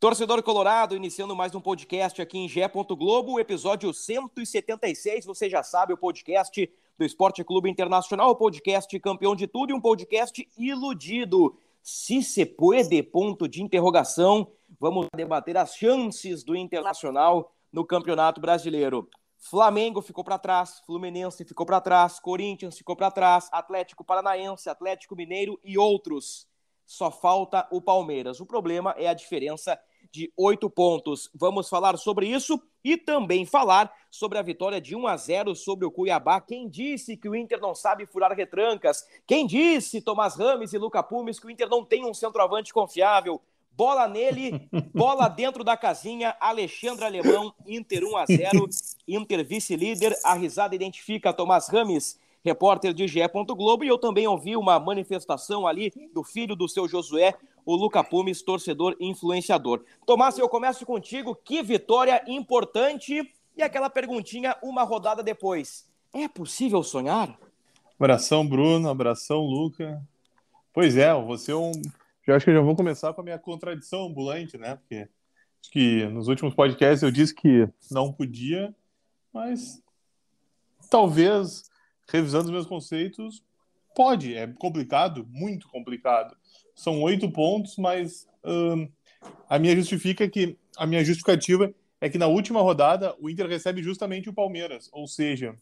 Torcedor Colorado, iniciando mais um podcast aqui em Gé. Globo, episódio 176. Você já sabe, o podcast do Esporte Clube Internacional, o podcast campeão de tudo e um podcast iludido. Se se puede, ponto de interrogação. Vamos debater as chances do Internacional no Campeonato Brasileiro. Flamengo ficou para trás, Fluminense ficou para trás, Corinthians ficou para trás, Atlético Paranaense, Atlético Mineiro e outros. Só falta o Palmeiras. O problema é a diferença de oito pontos. Vamos falar sobre isso e também falar sobre a vitória de 1 a 0 sobre o Cuiabá. Quem disse que o Inter não sabe furar retrancas? Quem disse, Tomás Rames e Luca Pumes, que o Inter não tem um centroavante confiável? Bola nele, bola dentro da casinha, Alexandre Alemão, Inter 1 a 0 Inter vice-líder, a risada identifica Tomás Rames repórter de GE. Globo, e eu também ouvi uma manifestação ali do filho do seu Josué, o Luca Pumes, torcedor influenciador. Tomás, eu começo contigo. Que vitória importante! E aquela perguntinha uma rodada depois. É possível sonhar? Abração, Bruno. Abração, Luca. Pois é, você é um. Eu acho que já vou começar com a minha contradição ambulante, né? Porque que nos últimos podcasts eu disse que não podia, mas talvez, revisando os meus conceitos, pode. É complicado, muito complicado são oito pontos, mas a minha justifica que a minha justificativa é que na última rodada o Inter recebe justamente o Palmeiras, ou seja,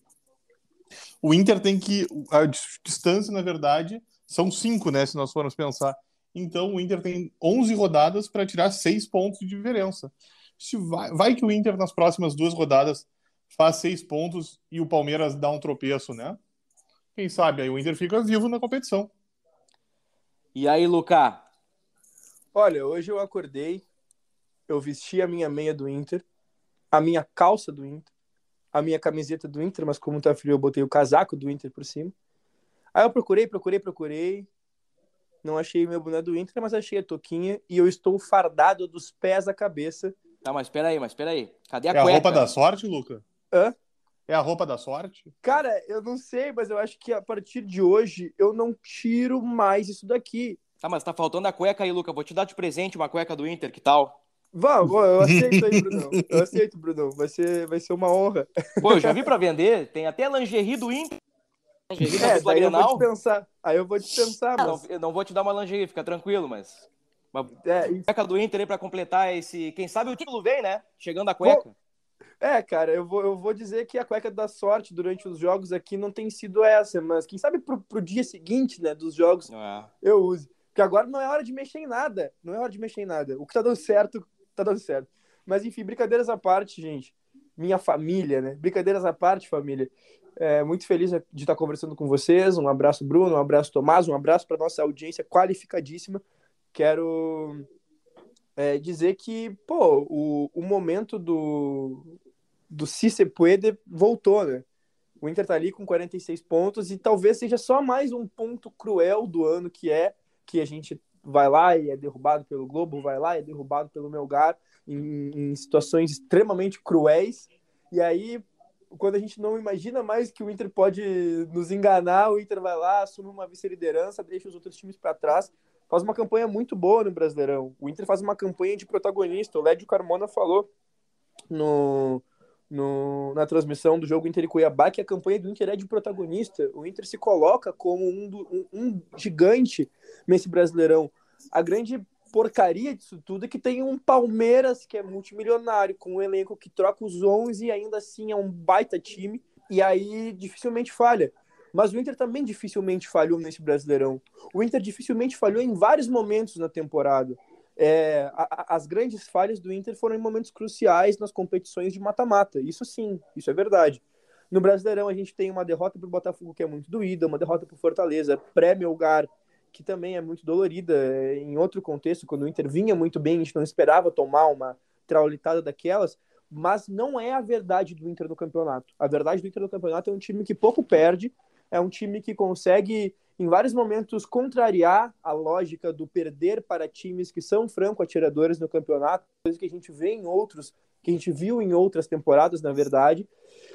o Inter tem que a distância na verdade são cinco, né, se nós formos pensar. Então o Inter tem 11 rodadas para tirar seis pontos de diferença. Se vai, vai que o Inter nas próximas duas rodadas faz seis pontos e o Palmeiras dá um tropeço, né? Quem sabe aí o Inter fica vivo na competição. E aí, Luca? Olha, hoje eu acordei, eu vesti a minha meia do Inter, a minha calça do Inter, a minha camiseta do Inter, mas como tá frio, eu botei o casaco do Inter por cima. Aí eu procurei, procurei, procurei. Não achei meu boné do Inter, mas achei a toquinha e eu estou fardado dos pés à cabeça. Tá, mas espera aí, mas espera aí. Cadê a é cueca? É a roupa da sorte, Luca? Hã? É a roupa da sorte? Cara, eu não sei, mas eu acho que a partir de hoje eu não tiro mais isso daqui. Tá, mas tá faltando a cueca aí, Luca. Vou te dar de presente uma cueca do Inter, que tal? Vamos, eu aceito aí, Brunão. Eu aceito, Brunão. Vai ser, vai ser uma honra. Pô, eu já vi pra vender. Tem até lingerie do Inter. Lingerie é, daí eu vou dispensar. Aí eu vou dispensar, mas... não, eu não vou te dar uma lingerie, fica tranquilo, mas... Uma é, cueca do Inter aí pra completar esse... Quem sabe o título vem, né? Chegando a cueca. Pô... É, cara, eu vou, eu vou dizer que a cueca da sorte durante os jogos aqui não tem sido essa, mas quem sabe pro, pro dia seguinte, né, dos jogos, é. eu use. Porque agora não é hora de mexer em nada. Não é hora de mexer em nada. O que tá dando certo, tá dando certo. Mas enfim, brincadeiras à parte, gente. Minha família, né? Brincadeiras à parte, família. É, muito feliz de estar conversando com vocês. Um abraço, Bruno. Um abraço, Tomás. Um abraço para nossa audiência qualificadíssima. Quero é, dizer que, pô, o, o momento do, do Si Puede voltou, né? O Inter tá ali com 46 pontos e talvez seja só mais um ponto cruel do ano que é que a gente vai lá e é derrubado pelo Globo, vai lá e é derrubado pelo Melgar em, em situações extremamente cruéis. E aí, quando a gente não imagina mais que o Inter pode nos enganar, o Inter vai lá, assume uma vice-liderança, deixa os outros times para trás, faz uma campanha muito boa no Brasileirão. O Inter faz uma campanha de protagonista. O Lédio Carmona falou no, no, na transmissão do jogo Inter e Cuiabá que a campanha do Inter é de protagonista. O Inter se coloca como um, do, um, um gigante nesse Brasileirão. A grande porcaria disso tudo é que tem um Palmeiras que é multimilionário, com um elenco que troca os 11 e ainda assim é um baita time, e aí dificilmente falha. Mas o Inter também dificilmente falhou nesse Brasileirão. O Inter dificilmente falhou em vários momentos na temporada. É, a, as grandes falhas do Inter foram em momentos cruciais nas competições de mata-mata. Isso sim, isso é verdade. No Brasileirão, a gente tem uma derrota para o Botafogo que é muito doída, uma derrota para o Fortaleza, pré-Melgar, que também é muito dolorida. É, em outro contexto, quando o Inter vinha muito bem, a gente não esperava tomar uma traulitada daquelas, mas não é a verdade do Inter no campeonato. A verdade do Inter no campeonato é um time que pouco perde, é um time que consegue, em vários momentos, contrariar a lógica do perder para times que são franco-atiradores no campeonato, coisa que a gente vê em outros, que a gente viu em outras temporadas, na verdade.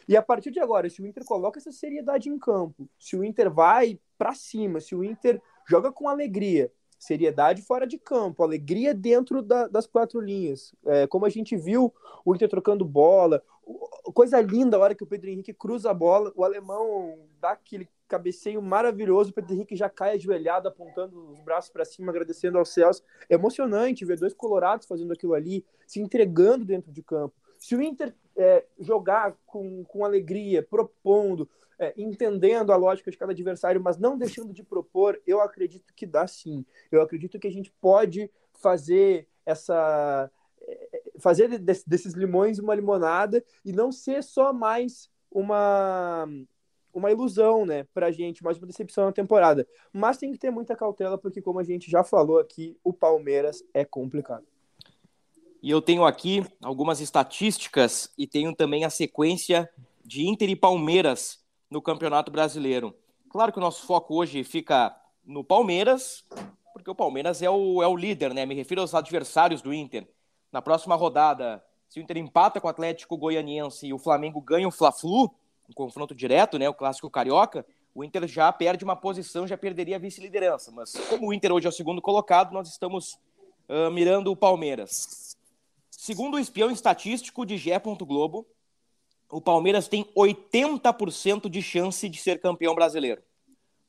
E a partir de agora, se o Inter coloca essa seriedade em campo, se o Inter vai para cima, se o Inter joga com alegria, seriedade fora de campo, alegria dentro da, das quatro linhas. É, como a gente viu o Inter trocando bola, coisa linda a hora que o Pedro Henrique cruza a bola, o alemão dá aquele cabeceio maravilhoso, o Pedro Henrique já cai ajoelhado, apontando os braços para cima, agradecendo aos céus. É emocionante ver dois colorados fazendo aquilo ali, se entregando dentro de campo. Se o Inter é, jogar com, com alegria, propondo, é, entendendo a lógica de cada adversário, mas não deixando de propor, eu acredito que dá sim. Eu acredito que a gente pode fazer essa é, fazer desses limões uma limonada e não ser só mais uma uma ilusão, né, pra gente, mais uma decepção na temporada. Mas tem que ter muita cautela porque como a gente já falou aqui, o Palmeiras é complicado. E eu tenho aqui algumas estatísticas e tenho também a sequência de Inter e Palmeiras no Campeonato Brasileiro. Claro que o nosso foco hoje fica no Palmeiras, porque o Palmeiras é o, é o líder, né? Me refiro aos adversários do Inter. Na próxima rodada, se o Inter empata com o Atlético Goianiense e o Flamengo ganha o Fla-Flu, um confronto direto, né? O clássico carioca, o Inter já perde uma posição, já perderia a vice-liderança. Mas como o Inter hoje é o segundo colocado, nós estamos uh, mirando o Palmeiras. Segundo o espião estatístico de Gé. Globo, o Palmeiras tem 80% de chance de ser campeão brasileiro.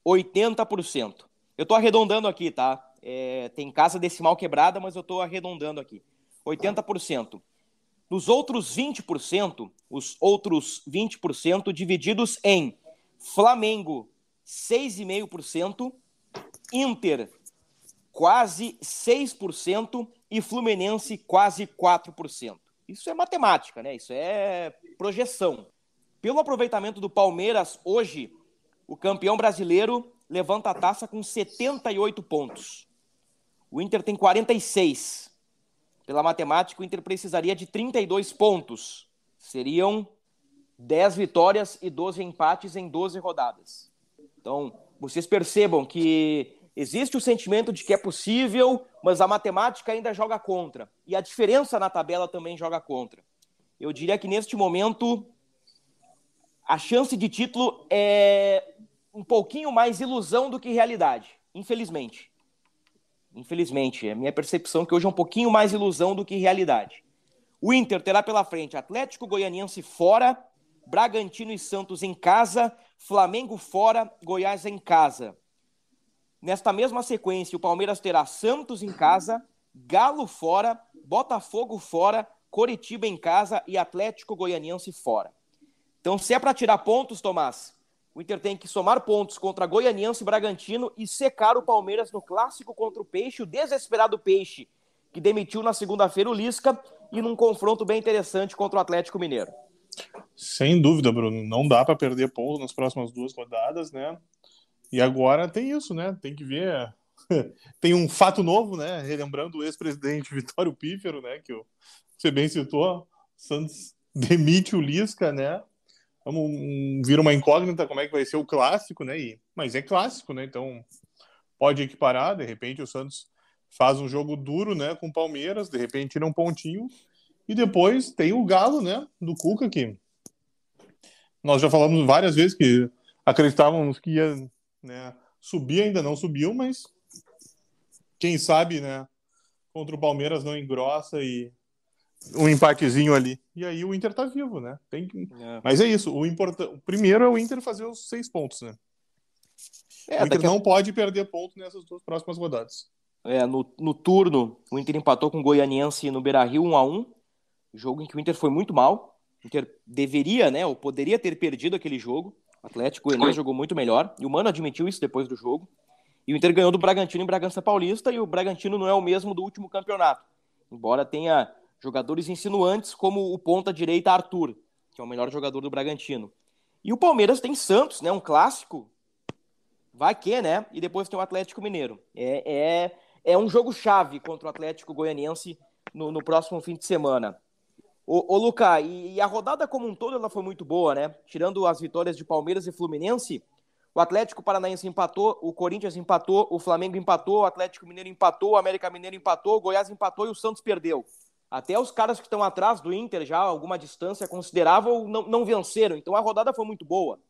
80%. Eu estou arredondando aqui, tá? É, tem casa decimal quebrada, mas eu estou arredondando aqui. 80%. Nos outros 20%, os outros 20% divididos em Flamengo, 6,5%, Inter, quase 6% e Fluminense, quase 4%. Isso é matemática, né? Isso é projeção. Pelo aproveitamento do Palmeiras, hoje, o campeão brasileiro levanta a taça com 78 pontos. O Inter tem 46. Pela matemática, o Inter precisaria de 32 pontos. Seriam 10 vitórias e 12 empates em 12 rodadas. Então, vocês percebam que existe o sentimento de que é possível, mas a matemática ainda joga contra. E a diferença na tabela também joga contra. Eu diria que neste momento a chance de título é um pouquinho mais ilusão do que realidade, infelizmente. Infelizmente, é a minha percepção que hoje é um pouquinho mais ilusão do que realidade. O Inter terá pela frente Atlético Goianiense fora, Bragantino e Santos em casa, Flamengo fora, Goiás em casa. Nesta mesma sequência, o Palmeiras terá Santos em casa, Galo fora, Botafogo fora, Coritiba em casa e Atlético Goianiense fora. Então, se é para tirar pontos, Tomás, o Inter tem que somar pontos contra Goianiense e Bragantino e secar o Palmeiras no clássico contra o Peixe, o desesperado Peixe, que demitiu na segunda-feira o Lisca e num confronto bem interessante contra o Atlético Mineiro. Sem dúvida, Bruno. Não dá para perder pontos nas próximas duas rodadas, né? E agora tem isso, né? Tem que ver. tem um fato novo, né? Relembrando o ex-presidente Vitório Pífero, né? Que você bem citou. Santos demite o Lisca, né? Vamos vir uma incógnita como é que vai ser o clássico, né? E, mas é clássico, né? Então pode equiparar. De repente o Santos faz um jogo duro, né? Com o Palmeiras, de repente tira um pontinho. E depois tem o Galo, né? Do Cuca que nós já falamos várias vezes que acreditávamos que ia né? Subir ainda não subiu, mas quem sabe, né? Contra o Palmeiras não engrossa e um empatezinho ali. E aí o Inter tá vivo, né? Tem que... é. Mas é isso. O importante, primeiro é o Inter fazer os seis pontos, né? É, o Inter não a... pode perder ponto nessas duas próximas rodadas. É, no, no turno, o Inter empatou com o Goianiense no Beira-Rio 1 a 1 jogo em que o Inter foi muito mal. O Inter deveria, né, ou poderia ter perdido aquele jogo. O Atlético Goianiense jogou muito melhor, e o Mano admitiu isso depois do jogo. E o Inter ganhou do Bragantino em Bragança Paulista, e o Bragantino não é o mesmo do último campeonato. Embora tenha jogadores insinuantes como o ponta-direita Arthur, que é o melhor jogador do Bragantino. E o Palmeiras tem Santos, né, um clássico Vai que, né? E depois tem o Atlético Mineiro. É, é, é um jogo chave contra o Atlético Goianiense no, no próximo fim de semana. Ô, ô Luca, e, e, a rodada como um todo ela foi muito boa, né? Tirando as vitórias de Palmeiras e Fluminense, o Atlético Paranaense empatou, o Corinthians empatou, o Flamengo empatou, o Atlético Mineiro empatou, o América Mineiro empatou, o Goiás empatou e o Santos perdeu. Até os caras que estão atrás do Inter já, alguma distância considerável, não, não venceram. Então a rodada foi muito boa.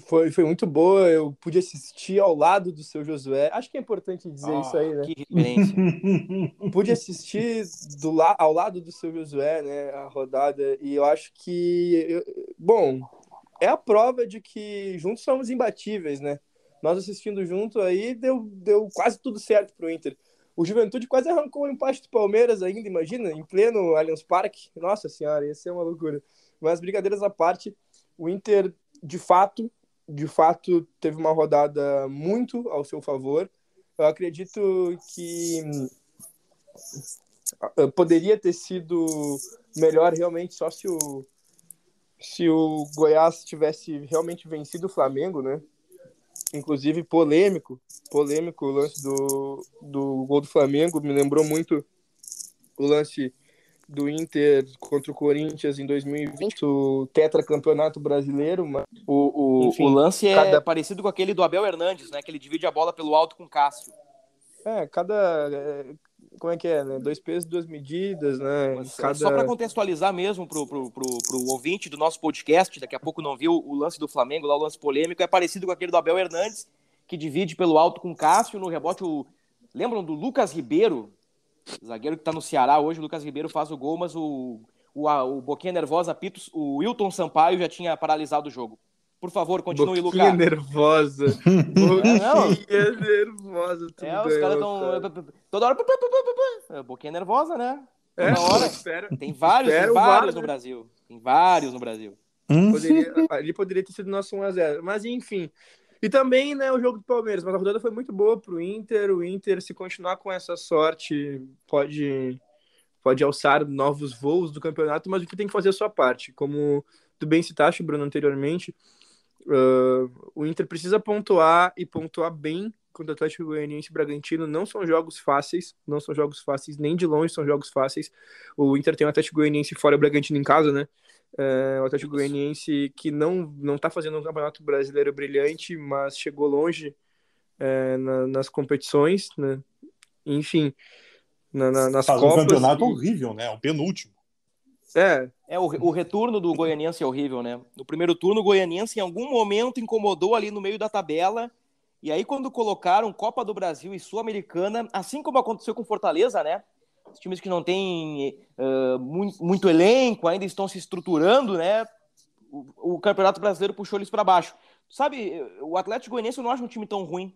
Foi, foi muito boa, eu pude assistir ao lado do seu Josué. Acho que é importante dizer oh, isso aí, né? Que referência. pude assistir do la ao lado do seu Josué, né? A rodada, e eu acho que. Eu, bom, é a prova de que juntos somos imbatíveis, né? Nós assistindo junto aí deu, deu quase tudo certo pro Inter. O Juventude quase arrancou o empate do Palmeiras ainda, imagina, em pleno Allianz Parque. Nossa senhora, ia ser uma loucura. Mas brincadeiras à parte, o Inter, de fato, de fato teve uma rodada muito ao seu favor. Eu acredito que eh, poderia ter sido melhor realmente só se o se o Goiás tivesse realmente vencido o Flamengo, né? Inclusive polêmico, polêmico o lance do, do gol do Flamengo, me lembrou muito o lance do Inter contra o Corinthians em 2020, o tetracampeonato brasileiro. O, o, Enfim, o lance é cada... parecido com aquele do Abel Hernandes, né? Que ele divide a bola pelo alto com o Cássio. É, cada. Como é que é, né? Dois pesos, duas medidas, né? Cada... Só para contextualizar mesmo pro, pro, pro, pro ouvinte do nosso podcast, daqui a pouco não viu o lance do Flamengo, lá o lance polêmico, é parecido com aquele do Abel Hernandes, que divide pelo alto com o Cássio, no rebote o. Lembram do Lucas Ribeiro, zagueiro que está no Ceará hoje, o Lucas Ribeiro faz o gol, mas o, o, o Boquinha Nervosa, Pitos, o Wilton Sampaio já tinha paralisado o jogo. Por favor, continue, Lucas. Boquinha nervosa. Boquinha nervosa. É, os caras estão. Toda hora. É, boquinha nervosa, né? É, Toda hora. Espero, tem vários, tem vários no Brasil. Tem vários no Brasil. Poderia, ali poderia ter sido nosso 1x0. Mas enfim, e também, né, o jogo do Palmeiras, mas a rodada foi muito boa para o Inter. O Inter, se continuar com essa sorte, pode, pode alçar novos voos do campeonato, mas o que tem que fazer é a sua parte. Como tu bem citaste, Bruno, anteriormente, uh, o Inter precisa pontuar e pontuar bem contra o Atlético Goianiense e Bragantino. Não são jogos fáceis, não são jogos fáceis, nem de longe são jogos fáceis. O Inter tem o Atlético Goianiense fora e o Bragantino em casa, né? É, o Atlético Goianiense que não não está fazendo um campeonato brasileiro brilhante, mas chegou longe é, na, nas competições, né? Enfim, na, na, nas Faz Copas. um campeonato e... horrível, né? O penúltimo. É. É, o, o retorno do Goianiense é horrível, né? No primeiro turno, o Goianiense em algum momento incomodou ali no meio da tabela. E aí, quando colocaram Copa do Brasil e Sul-Americana, assim como aconteceu com Fortaleza, né? Os times que não têm uh, muito, muito, elenco, ainda estão se estruturando, né? O, o Campeonato Brasileiro puxou eles para baixo. Sabe, o Atlético Goianiense eu não acho um time tão ruim.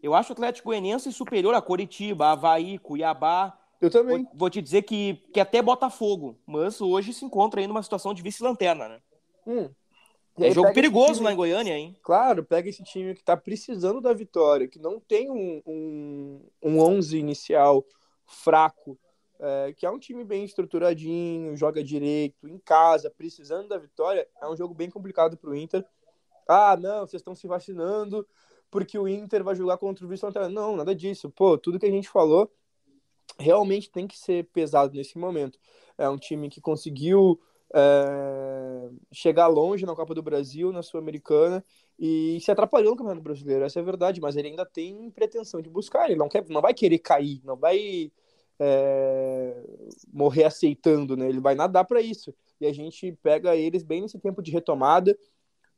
Eu acho o Atlético Goianiense superior a Coritiba, Havaí, Cuiabá. Eu também. Vou, vou, te dizer que, que até Botafogo, mas hoje se encontra aí numa situação de vice-lanterna, né? Hum. É jogo perigoso time, lá em Goiânia, hein? Claro, pega esse time que tá precisando da vitória, que não tem um, um, um 11 inicial fraco, é, que é um time bem estruturadinho, joga direito, em casa, precisando da vitória, é um jogo bem complicado para o Inter. Ah, não, vocês estão se vacinando porque o Inter vai jogar contra o vice Não, nada disso. Pô, tudo que a gente falou realmente tem que ser pesado nesse momento. É um time que conseguiu é, chegar longe na Copa do Brasil, na Sul-Americana, e se atrapalhou no Campeonato Brasileiro, essa é a verdade, mas ele ainda tem pretensão de buscar, ele não, quer, não vai querer cair, não vai é, morrer aceitando, né? Ele vai nadar para isso. E a gente pega eles bem nesse tempo de retomada,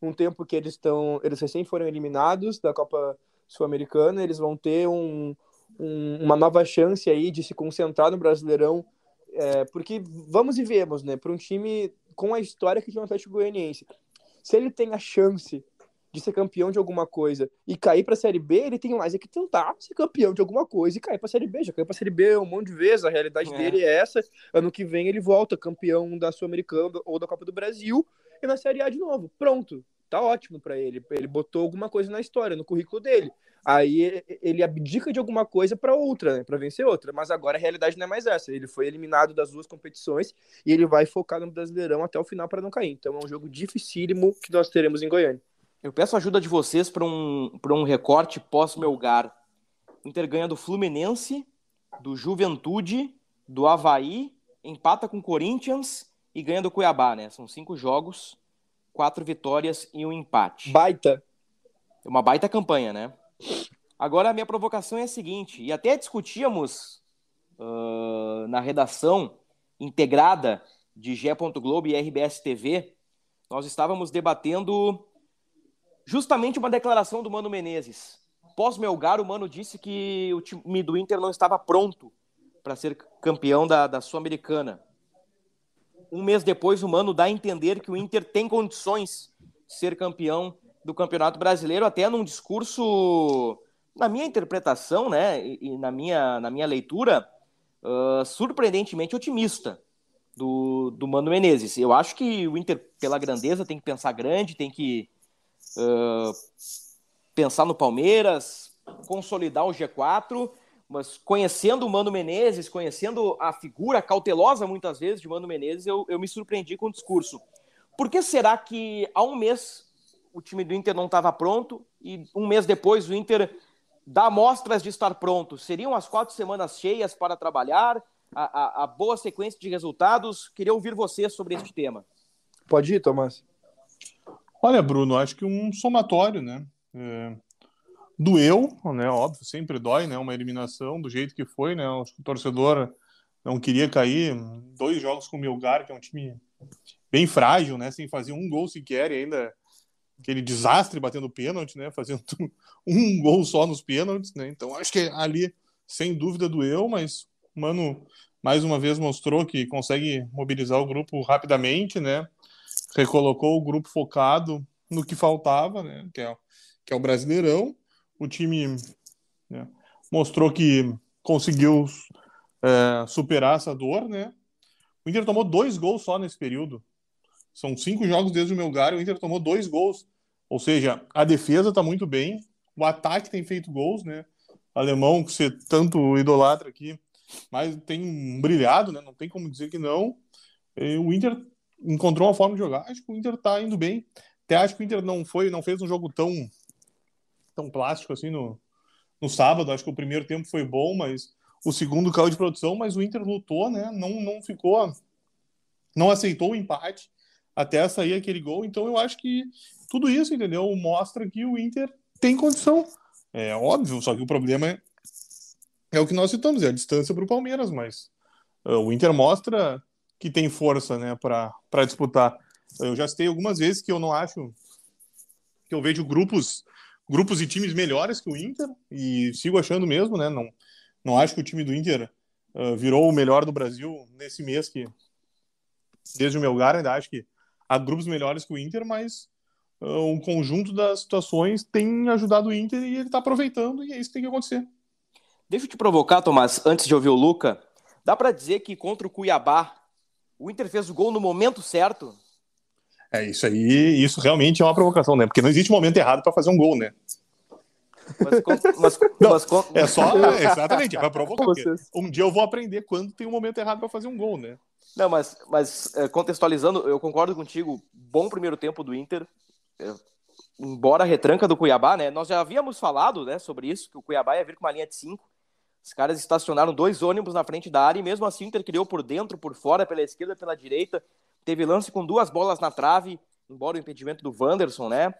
um tempo que eles estão, eles recém foram eliminados da Copa Sul-Americana, eles vão ter um, um, uma nova chance aí de se concentrar no Brasileirão, é, porque vamos e vemos, né? Para um time com a história que tem o Atlético Goianiense, se ele tem a chance de ser campeão de alguma coisa e cair para a Série B, ele tem mais é que tentar ser campeão de alguma coisa e cair para a Série B. Já caiu para a Série B um monte de vezes, a realidade é. dele é essa. Ano que vem ele volta campeão da Sul-Americana ou da Copa do Brasil e na Série A de novo. Pronto, tá ótimo para ele. Ele botou alguma coisa na história, no currículo dele. Aí ele abdica de alguma coisa para outra, né, para vencer outra. Mas agora a realidade não é mais essa. Ele foi eliminado das duas competições e ele vai focar no Brasileirão até o final para não cair. Então é um jogo dificílimo que nós teremos em Goiânia. Eu peço ajuda de vocês para um, um recorte pós-Melgar. Inter ganha do Fluminense, do Juventude, do Havaí, empata com Corinthians e ganha do Cuiabá, né? São cinco jogos, quatro vitórias e um empate. Baita. Uma baita campanha, né? Agora a minha provocação é a seguinte, e até discutíamos uh, na redação integrada de G. Globo e RBS TV, nós estávamos debatendo justamente uma declaração do Mano Menezes. Pós-Melgar, o Mano disse que o time do Inter não estava pronto para ser campeão da, da Sul-Americana. Um mês depois, o Mano dá a entender que o Inter tem condições de ser campeão do Campeonato Brasileiro, até num discurso, na minha interpretação, né, e, na, minha, na minha leitura, uh, surpreendentemente otimista do, do Mano Menezes. Eu acho que o Inter, pela grandeza, tem que pensar grande, tem que uh, pensar no Palmeiras, consolidar o G4, mas conhecendo o Mano Menezes, conhecendo a figura cautelosa muitas vezes de Mano Menezes, eu, eu me surpreendi com o discurso. Por que será que há um mês o time do Inter não estava pronto e um mês depois o Inter dá mostras de estar pronto? Seriam as quatro semanas cheias para trabalhar? A, a, a boa sequência de resultados? Queria ouvir você sobre este tema. Pode ir, Tomás. Olha, Bruno, acho que um somatório, né? É, doeu, né? Óbvio, sempre dói, né? Uma eliminação do jeito que foi, né? O torcedor não queria cair. Dois jogos com o Milgar, que é um time bem frágil, né? Sem fazer um gol sequer e ainda aquele desastre batendo pênalti, né? Fazendo um gol só nos pênaltis, né? Então acho que ali, sem dúvida, doeu, mas o Mano mais uma vez mostrou que consegue mobilizar o grupo rapidamente, né? recolocou o grupo focado no que faltava, né, que, é, que é o Brasileirão. O time né, mostrou que conseguiu é, superar essa dor, né? O Inter tomou dois gols só nesse período. São cinco jogos desde o Melgar, o Inter tomou dois gols. Ou seja, a defesa está muito bem, o ataque tem feito gols, né? O alemão, que você tanto idolatra aqui, mas tem brilhado, né? Não tem como dizer que não. E o Inter encontrou uma forma de jogar. Acho que o Inter tá indo bem. Até acho que o Inter não foi, não fez um jogo tão tão plástico assim no, no sábado. Acho que o primeiro tempo foi bom, mas o segundo caiu de produção, mas o Inter lutou, né? Não não ficou não aceitou o empate até sair aquele gol. Então eu acho que tudo isso, entendeu? Mostra que o Inter tem condição. É óbvio, só que o problema é, é o que nós citamos, é a distância para o Palmeiras, mas uh, o Inter mostra que tem força né, para disputar. Eu já citei algumas vezes que eu não acho que eu vejo grupos grupos e times melhores que o Inter e sigo achando mesmo, né? Não, não acho que o time do Inter uh, virou o melhor do Brasil nesse mês que desde o meu lugar ainda acho que há grupos melhores que o Inter, mas uh, um conjunto das situações tem ajudado o Inter e ele está aproveitando e é isso que tem que acontecer. Deixa eu te provocar, Tomás, antes de ouvir o Luca. Dá para dizer que contra o Cuiabá o Inter fez o gol no momento certo. É, isso aí, isso realmente é uma provocação, né? Porque não existe momento errado para fazer um gol, né? Mas, mas, mas, é só, exatamente, é para provocar. Um dia eu vou aprender quando tem um momento errado para fazer um gol, né? Não, mas, mas é, contextualizando, eu concordo contigo. Bom primeiro tempo do Inter. É, embora a retranca do Cuiabá, né? Nós já havíamos falado né, sobre isso, que o Cuiabá ia vir com uma linha de 5. Os caras estacionaram dois ônibus na frente da área e mesmo assim o Inter criou por dentro, por fora, pela esquerda, pela direita. Teve lance com duas bolas na trave, embora o impedimento do Wanderson, né?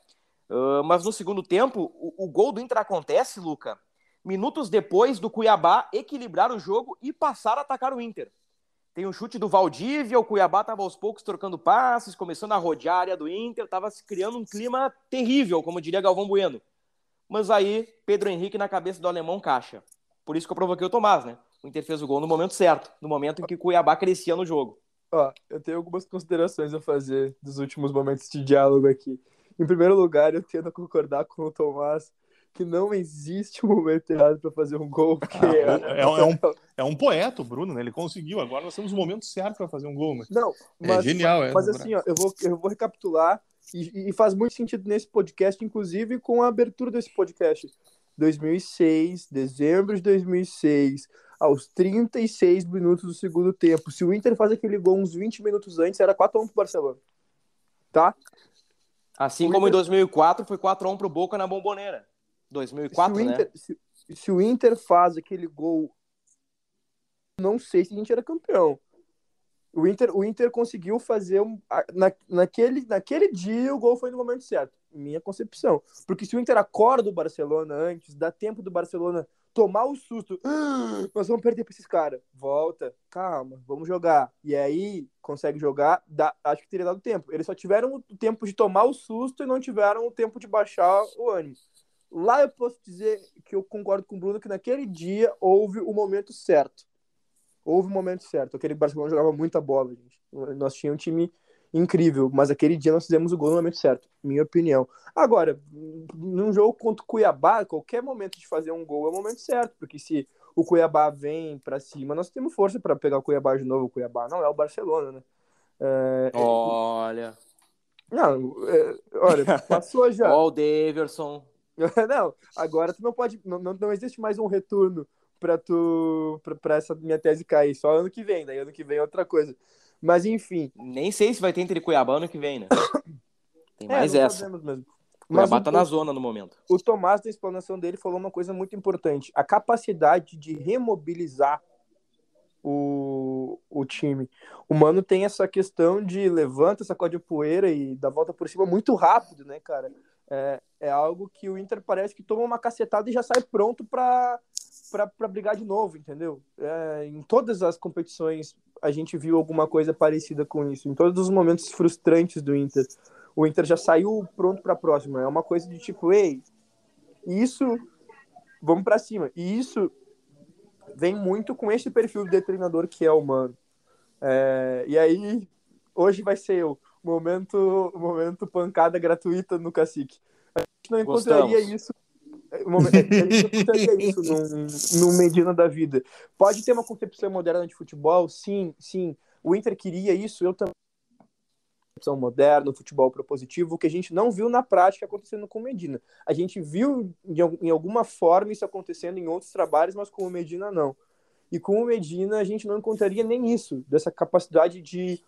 Uh, mas no segundo tempo, o, o, gol do Inter acontece, Luca, minutos depois do Cuiabá equilibrar o jogo e passar a atacar o Inter. Tem um chute do Valdívia, o Cuiabá estava aos poucos trocando passes, começando a rodear a área do Inter, estava se criando um clima terrível, como diria Galvão Bueno. Mas aí, Pedro Henrique na cabeça do alemão caixa. Por isso que eu provoquei o Tomás, né? O Inter fez o gol no momento certo, no momento em que o Cuiabá crescia no jogo. Ó, eu tenho algumas considerações a fazer dos últimos momentos de diálogo aqui. Em primeiro lugar, eu tento concordar com o Tomás que não existe um momento errado para fazer um gol. Ah, é, é, um, é, um, é um poeta, o Bruno, né? Ele conseguiu. Agora nós temos o momento certo para fazer um gol. Mas... Não, é mas, é genial, é. Mas assim, ó, eu, vou, eu vou recapitular e, e faz muito sentido nesse podcast, inclusive com a abertura desse podcast. 2006, dezembro de 2006, aos 36 minutos do segundo tempo. Se o Inter faz aquele gol uns 20 minutos antes, era 4x1 pro Barcelona. Tá? Assim o como Inter... em 2004 foi 4x1 pro Boca na Bomboneira. 2004, se Inter, né? Se, se, o Inter faz aquele gol, não sei se a gente era campeão. O Inter, o Inter conseguiu fazer um, na, naquele, naquele dia o gol foi no momento certo, minha concepção. Porque se o Inter acorda o Barcelona antes, dá tempo do Barcelona tomar o susto, nós vamos perder para esses caras. Volta, calma, vamos jogar. E aí consegue jogar, dá, acho que teria dado tempo. Eles só tiveram o tempo de tomar o susto e não tiveram o tempo de baixar o ânimo. Lá eu posso dizer que eu concordo com o Bruno que naquele dia houve o momento certo. Houve o momento certo. Aquele Barcelona jogava muita bola, gente. Nós tínhamos um time incrível, mas aquele dia nós fizemos o gol no momento certo, minha opinião. Agora, num jogo contra o Cuiabá, qualquer momento de fazer um gol é o momento certo, porque se o Cuiabá vem para cima, nós temos força para pegar o Cuiabá de novo. O Cuiabá não é o Barcelona, né? É... Olha. Não, é... olha, passou já. Ó, o Daverson. não, agora tu não pode. Não, não, não existe mais um retorno para tu para essa minha tese cair. Só ano que vem, daí ano que vem é outra coisa. Mas enfim. Nem sei se vai ter entre Cuiabá ano que vem, né? Tem é, mais é, essa. Mesmo. Cuiabá o, tá na zona no momento. O Tomás, na explanação dele, falou uma coisa muito importante: a capacidade de remobilizar o, o time. O Mano tem essa questão de levanta, sacode a poeira e dá volta por cima muito rápido, né, cara? É, é algo que o Inter parece que toma uma cacetada e já sai pronto para para brigar de novo, entendeu? É, em todas as competições a gente viu alguma coisa parecida com isso. Em todos os momentos frustrantes do Inter, o Inter já saiu pronto para a próxima. É uma coisa de tipo, ei, isso, vamos para cima. E isso vem muito com esse perfil de treinador que é o Mano. É, e aí, hoje vai ser o momento, momento pancada gratuita no Cacique. A gente não encontraria Gostamos. isso é isso num, num Medina da vida. Pode ter uma concepção moderna de futebol, sim, sim. O Inter queria isso, eu também. Concepção moderna, futebol propositivo, que a gente não viu na prática acontecendo com o Medina. A gente viu em alguma forma isso acontecendo em outros trabalhos, mas com o Medina não. E com o Medina a gente não encontraria nem isso, dessa capacidade de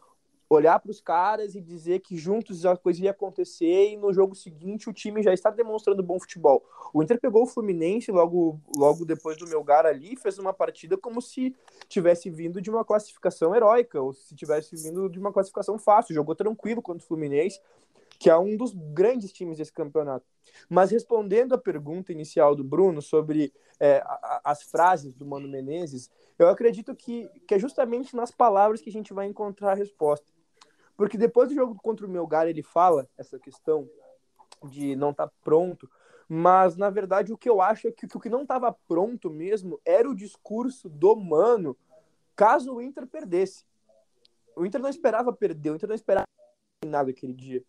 olhar para os caras e dizer que juntos a coisa ia acontecer e no jogo seguinte o time já está demonstrando bom futebol. O Inter pegou o Fluminense logo, logo depois do Melgar ali, fez uma partida como se tivesse vindo de uma classificação heróica ou se tivesse vindo de uma classificação fácil. Jogou tranquilo contra o Fluminense, que é um dos grandes times desse campeonato. Mas respondendo à pergunta inicial do Bruno sobre é, as frases do Mano Menezes, eu acredito que, que é justamente nas palavras que a gente vai encontrar a resposta. Porque depois do jogo contra o Melgar, ele fala essa questão de não estar tá pronto, mas na verdade o que eu acho é que, que o que não estava pronto mesmo era o discurso do Mano caso o Inter perdesse. O Inter não esperava perder, o Inter não esperava nada aquele dia.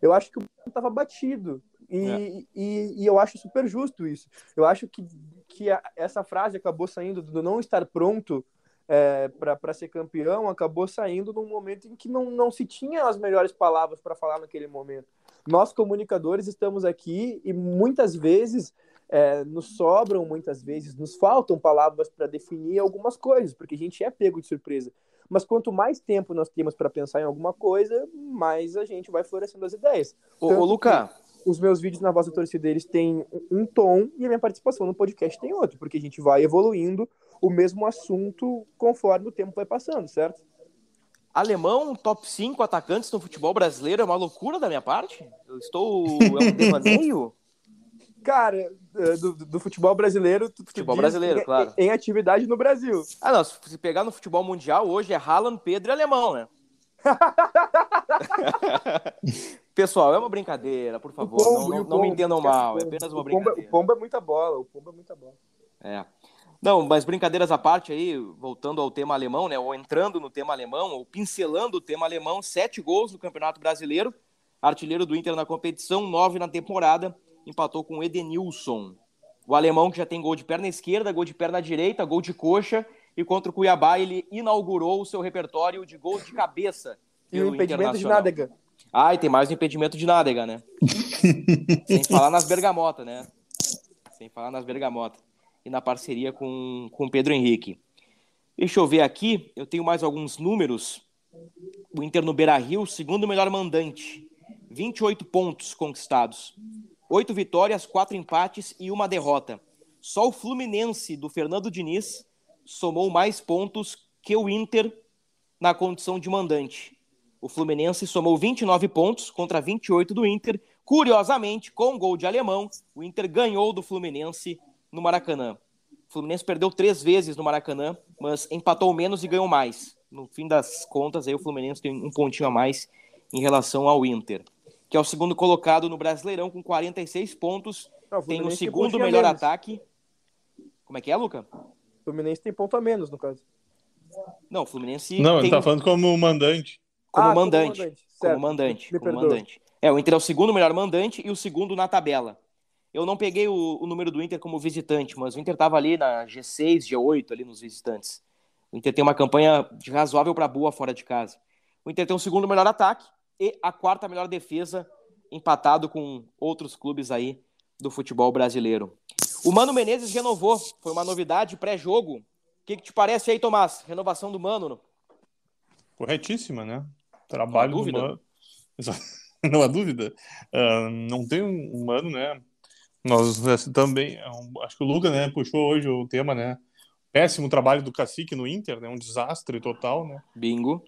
Eu acho que o Mano estava batido. E, é. e, e, eu acho super justo isso. Eu acho que, que a, essa frase acabou saindo do não estar pronto é, para ser campeão acabou saindo num momento em que não, não se tinha as melhores palavras para falar naquele momento. Nós, comunicadores, estamos aqui e muitas vezes é, nos sobram, muitas vezes nos faltam palavras para definir algumas coisas, porque a gente é pego de surpresa. Mas quanto mais tempo nós temos para pensar em alguma coisa, mais a gente vai florescendo as ideias. Ô, ô Luca, os meus vídeos na voz da torcida eles têm um tom e a minha participação no podcast tem outro, porque a gente vai evoluindo o mesmo assunto conforme o tempo vai passando, certo? Alemão, top 5 atacantes no futebol brasileiro é uma loucura da minha parte? Eu estou. É um devaneio? Cara, é, do, do, futebol brasileiro. Futebol brasileiro, em, claro. Em, atividade no Brasil. Ah, não. Se pegar no futebol mundial, hoje é Haaland, Pedro e Alemão, né? Pessoal, é uma brincadeira, por favor. Pombo, não, não, não me entendam mal, é apenas uma o brincadeira. o pombo é muita bola, o pombo é muita bola. É. Não, mas brincadeiras à parte aí, voltando ao tema alemão, né? Ou entrando no tema alemão, ou pincelando o tema alemão, sete gols no Campeonato Brasileiro, artilheiro do Inter na competição, nove na temporada, empatou com o Edenilson. O alemão que já tem gol de perna esquerda, gol de perna direita, gol de coxa, e contra o Cuiabá ele inaugurou o seu repertório de gols de cabeça. E o impedimento de Nádega. Ah, e tem mais o impedimento de Nádega, né? Sem falar nas bergamotas, né? Sem falar nas bergamotas e na parceria com o Pedro Henrique. Deixa eu ver aqui, eu tenho mais alguns números. O Inter no Beira Rio, segundo melhor mandante. 28 pontos conquistados. Oito vitórias, quatro empates e uma derrota. Só o Fluminense do Fernando Diniz somou mais pontos que o Inter na condição de mandante. O Fluminense somou 29 pontos contra 28 do Inter. Curiosamente, com gol de alemão, o Inter ganhou do Fluminense no Maracanã. O Fluminense perdeu três vezes no Maracanã, mas empatou menos e ganhou mais. No fim das contas, aí o Fluminense tem um pontinho a mais em relação ao Inter, que é o segundo colocado no Brasileirão com 46 pontos. Não, o tem o segundo melhor ataque. Como é que é, Luca? O Fluminense tem ponto a menos, no caso. Não, o Fluminense. Não, ele tá falando como mandante. Como ah, mandante. Como mandante. Como mandante. Me como mandante. É, o Inter é o segundo melhor mandante e o segundo na tabela. Eu não peguei o, o número do Inter como visitante, mas o Inter estava ali na G6, G8, ali nos visitantes. O Inter tem uma campanha de razoável para boa fora de casa. O Inter tem o segundo melhor ataque e a quarta melhor defesa, empatado com outros clubes aí do futebol brasileiro. O Mano Menezes renovou, foi uma novidade pré-jogo. O que, que, te parece aí, Tomás? Renovação do Mano? Corretíssima, né? Trabalho não do Mano. não há dúvida. Uh, não tem um Mano, né? Nós também, é acho que o Lucas né, puxou hoje o tema, né? Péssimo trabalho do Cacique no Inter, né? Um desastre total, né? Bingo.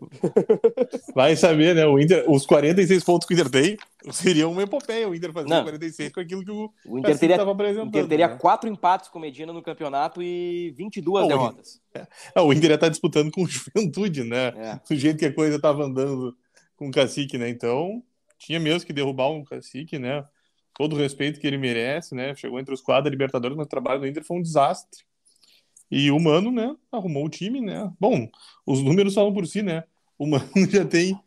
Vai saber, né? O Inter, os 46 pontos que o Inter tem seriam uma epopeia. O Inter fazer 46 com aquilo que o, o Inter teria, apresentando. O Inter teria né? quatro empates com o Medina no campeonato e 22 Bom, derrotas. É, é, o Inter ia estar disputando com o Juventude, né? É. Do jeito que a coisa estava andando com o Cacique, né? Então, tinha mesmo que derrubar um Cacique, né? Todo o respeito que ele merece, né? Chegou entre os quatro Libertadores, mas o trabalho do Inter foi um desastre. E o Mano, né, arrumou o time, né? Bom, os números falam por si, né? O Mano já tem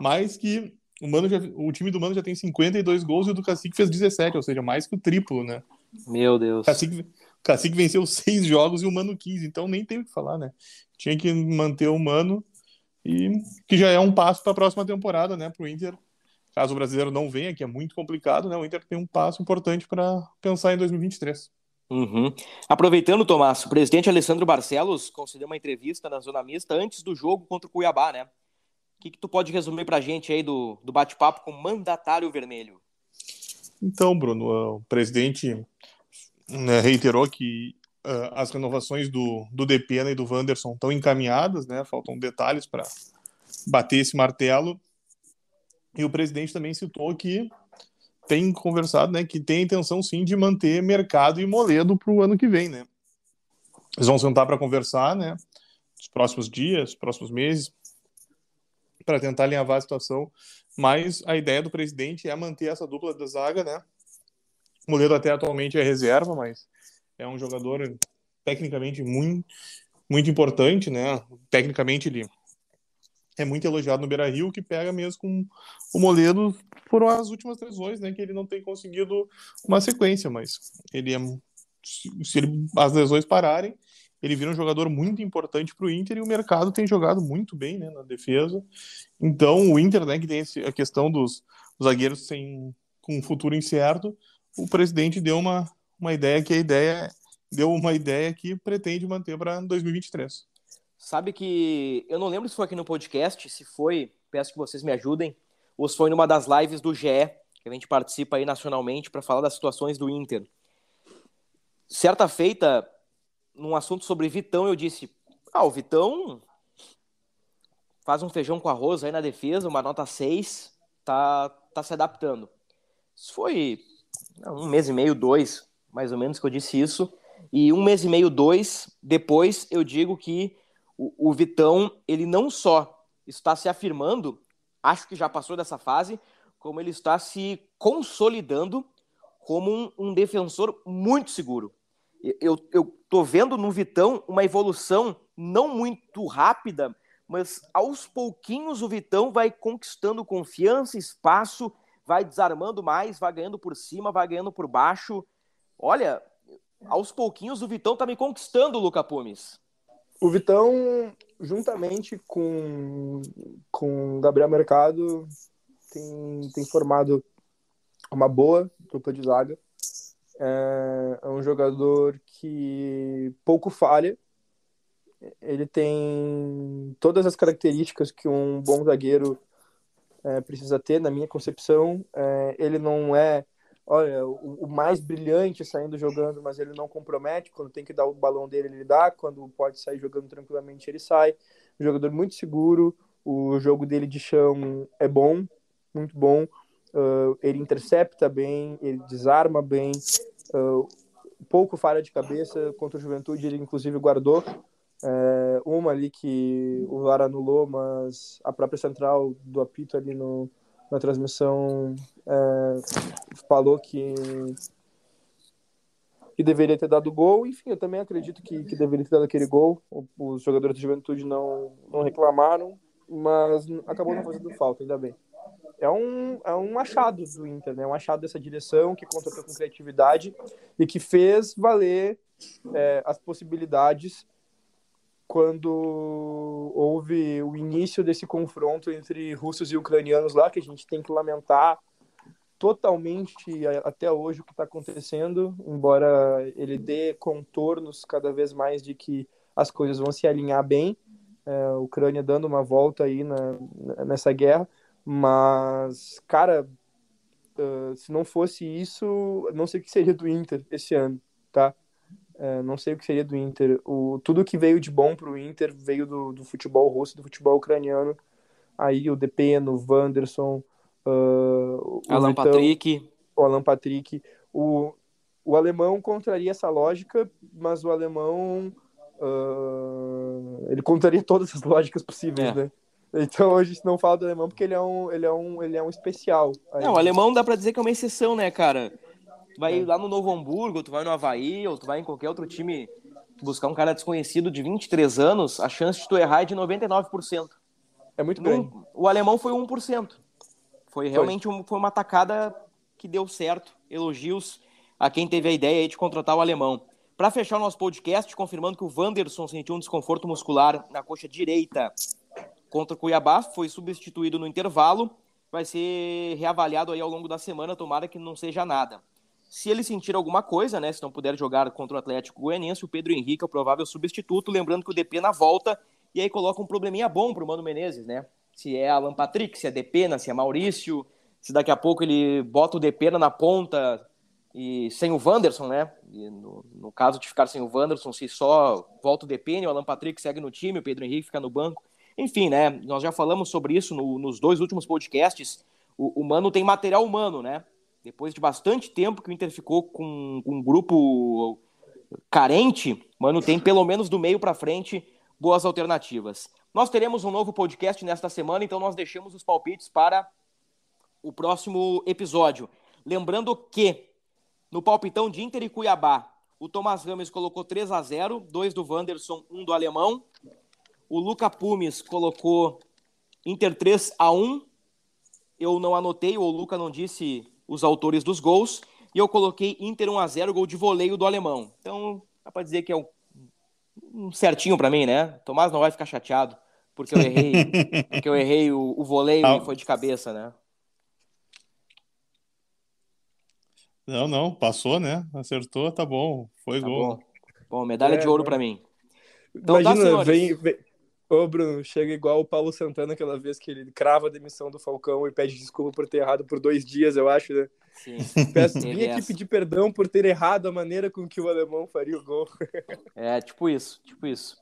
mais que. O, Mano já, o time do Mano já tem 52 gols e o do Cacique fez 17, ou seja, mais que o triplo, né? Meu Deus. Cacique, o Cacique venceu seis jogos e o Mano 15, então nem tem o que falar, né? Tinha que manter o Mano, e que já é um passo para a próxima temporada, né, para o Inter. Caso o brasileiro não venha, que é muito complicado, né? O Inter tem um passo importante para pensar em 2023. Uhum. Aproveitando, Tomás, o presidente Alessandro Barcelos concedeu uma entrevista na Zona Mista antes do jogo contra o Cuiabá, né? O que, que tu pode resumir pra gente aí do, do bate-papo com o mandatário vermelho? Então, Bruno, o presidente né, reiterou que uh, as renovações do, do Depena e do Wanderson estão encaminhadas, né? Faltam detalhes para bater esse martelo. E o presidente também citou que tem conversado, né, que tem a intenção sim de manter mercado e moledo para o ano que vem, né? Eles vão sentar para conversar, né, nos próximos dias, próximos meses, para tentar alinhavar a situação. Mas a ideia do presidente é manter essa dupla da zaga, né? Moledo até atualmente é reserva, mas é um jogador tecnicamente muito, muito importante, né? Tecnicamente ele é muito elogiado no Beira Rio, que pega mesmo com o Moledo. Foram as últimas lesões, né? Que ele não tem conseguido uma sequência, mas ele é. Se ele, as lesões pararem, ele vira um jogador muito importante para o Inter e o mercado tem jogado muito bem né, na defesa. Então, o Inter, né, que tem esse, a questão dos, dos zagueiros sem, com um futuro incerto, o presidente deu uma, uma ideia que a ideia deu uma ideia que pretende manter para 2023. Sabe que eu não lembro se foi aqui no podcast, se foi, peço que vocês me ajudem, ou se foi numa das lives do GE, que a gente participa aí nacionalmente para falar das situações do Inter. Certa feita, num assunto sobre Vitão, eu disse: Ah, o Vitão faz um feijão com arroz aí na defesa, uma nota 6, tá, tá se adaptando. Isso foi um mês e meio, dois, mais ou menos, que eu disse isso. E um mês e meio, dois, depois eu digo que o, o Vitão, ele não só está se afirmando, acho que já passou dessa fase, como ele está se consolidando como um, um defensor muito seguro. Eu, tô vendo no Vitão uma evolução não muito rápida, mas aos pouquinhos o Vitão vai conquistando confiança, espaço, vai desarmando mais, vai ganhando por cima, vai ganhando por baixo. Olha, aos pouquinhos o Vitão tá me conquistando, Luca Pumes. O Vitão, juntamente com com Gabriel Mercado, tem, tem formado uma boa dupla de zaga. É, é um jogador que pouco falha. Ele tem todas as características que um bom zagueiro é, precisa ter, na minha concepção. É, ele não é, olha, o, o, mais brilhante saindo jogando, mas ele não compromete. Quando tem que dar o balão dele, ele dá. Quando pode sair jogando tranquilamente, ele sai. Um jogador muito seguro. O jogo dele de chão é bom, muito bom. Uh, ele intercepta bem, ele desarma bem. Uh, pouco falha de cabeça contra o Juventude, ele inclusive guardou é, uma ali que o VAR anulou, mas a própria central do apito ali no, na transmissão é, falou que, que deveria ter dado gol. Enfim, eu também acredito que, que deveria ter dado aquele gol. Os jogadores de juventude não, não reclamaram, mas acabou não fazendo falta, ainda bem. É um, é um achado do Inter, né? Um achado dessa direção que contratou com criatividade e que fez valer é, as possibilidades quando houve o início desse confronto entre russos e ucranianos lá, que a gente tem que lamentar totalmente até hoje o que está acontecendo, embora ele dê contornos cada vez mais de que as coisas vão se alinhar bem, é, a Ucrânia dando uma volta aí na, nessa guerra, mas, cara, uh, se não fosse isso, não sei o que seria do Inter esse ano, tá? É, não sei o que seria do Inter. O, tudo que veio de bom para o Inter veio do, do, futebol russo, do futebol ucraniano. Aí o Depeno, o Wanderson, uh, o Alan Vitão, Patrick. O Alan Patrick. O, o alemão contraria essa lógica, mas o alemão uh, ele contraria todas as lógicas possíveis, é. né? Então a gente não fala do alemão porque ele é um, ele é um, ele é um especial. Não, o alemão dá para dizer que é uma exceção, né, cara? Tu vai é. lá no Novo Hamburgo, tu vai no Havaí, ou tu vai em qualquer outro time buscar um cara desconhecido de 23 anos, a chance de tu errar é de 99%. É muito bem. O alemão foi 1%. Foi realmente foi. Um, foi uma atacada que deu certo. Elogios a quem teve a ideia de contratar o alemão. Para fechar o nosso podcast, confirmando que o Wanderson sentiu um desconforto muscular na coxa direita contra o Cuiabá, foi substituído no intervalo, vai ser reavaliado aí ao longo da semana, tomara que não seja nada. Se ele sentir alguma coisa, né, se não puder jogar contra o Atlético Goianiense, o Pedro Henrique é o provável substituto, lembrando que o DP na volta, e aí coloca um probleminha bom pro Mano Menezes, né? Se é Alan Patrick, se é Depena, se é Maurício, se daqui a pouco ele bota o Depena na ponta e sem o Wanderson, né? No, no, caso de ficar sem o Wanderson, se só volta o Depena, o Alan Patrick segue no time, o Pedro Henrique fica no banco. Enfim, né? Nós já falamos sobre isso no, nos dois últimos podcasts. O, o Mano tem material humano, né? Depois de bastante tempo que o Inter ficou com, um grupo carente, mano, tem pelo menos do meio para frente boas alternativas. Nós teremos um novo podcast nesta semana, então nós deixamos os palpites para o próximo episódio. Lembrando que no palpitão de Inter e Cuiabá, o Tomás Rames colocou 3 a 0, dois do Wanderson, um do alemão. O Luca Pumes colocou Inter 3 a 1. Eu não anotei, o Luca não disse os autores dos gols, e eu coloquei Inter 1 a 0 gol de voleio do alemão. Então, dá para dizer que é um, um certinho para mim, né? Tomás não vai ficar chateado, porque eu errei, porque eu errei o, o voleio ah. e foi de cabeça, né? Não, não, passou, né? Acertou, tá bom. Foi tá gol. Bom. bom medalha é, de ouro para mim. Então, tá, Imagina, tá, vem, vem, Ô, Bruno, chega igual o Paulo Santana aquela vez que ele crava a demissão do Falcão e pede desculpa por ter errado por dois dias, eu acho, né? Sim. Peço, vim aqui pedir perdão por ter errado a maneira com que o alemão faria o gol. É, tipo isso, tipo isso.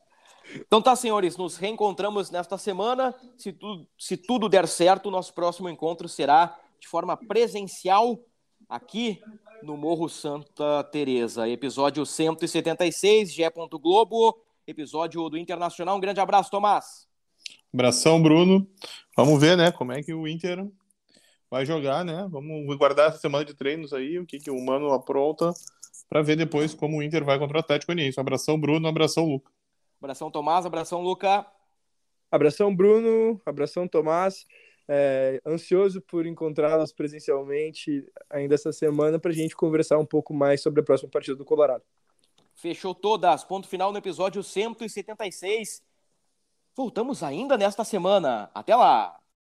Então tá, senhores, nos reencontramos nesta semana. Se tudo, se tudo der certo, o nosso próximo encontro será de forma presencial aqui no Morro Santa Teresa. Episódio 176, Gé. Globo episódio do Internacional. Um grande abraço, Tomás. Abração, Bruno. Vamos ver, né, como é que o Inter vai jogar, né? Vamos guardar essa semana de treinos aí, o que, que o Mano apronta, para ver depois como o Inter vai contra o Atlético Goianiense. Abração, Bruno. Abração, Luca. Abração, Tomás. Abração, Luca. Abração, Bruno. Abração, Tomás. É, ansioso por encontrá-los presencialmente ainda essa semana para a gente conversar um pouco mais sobre a próxima partida do Colorado. Fechou todas. Ponto final no episódio 176. Voltamos ainda nesta semana. Até lá!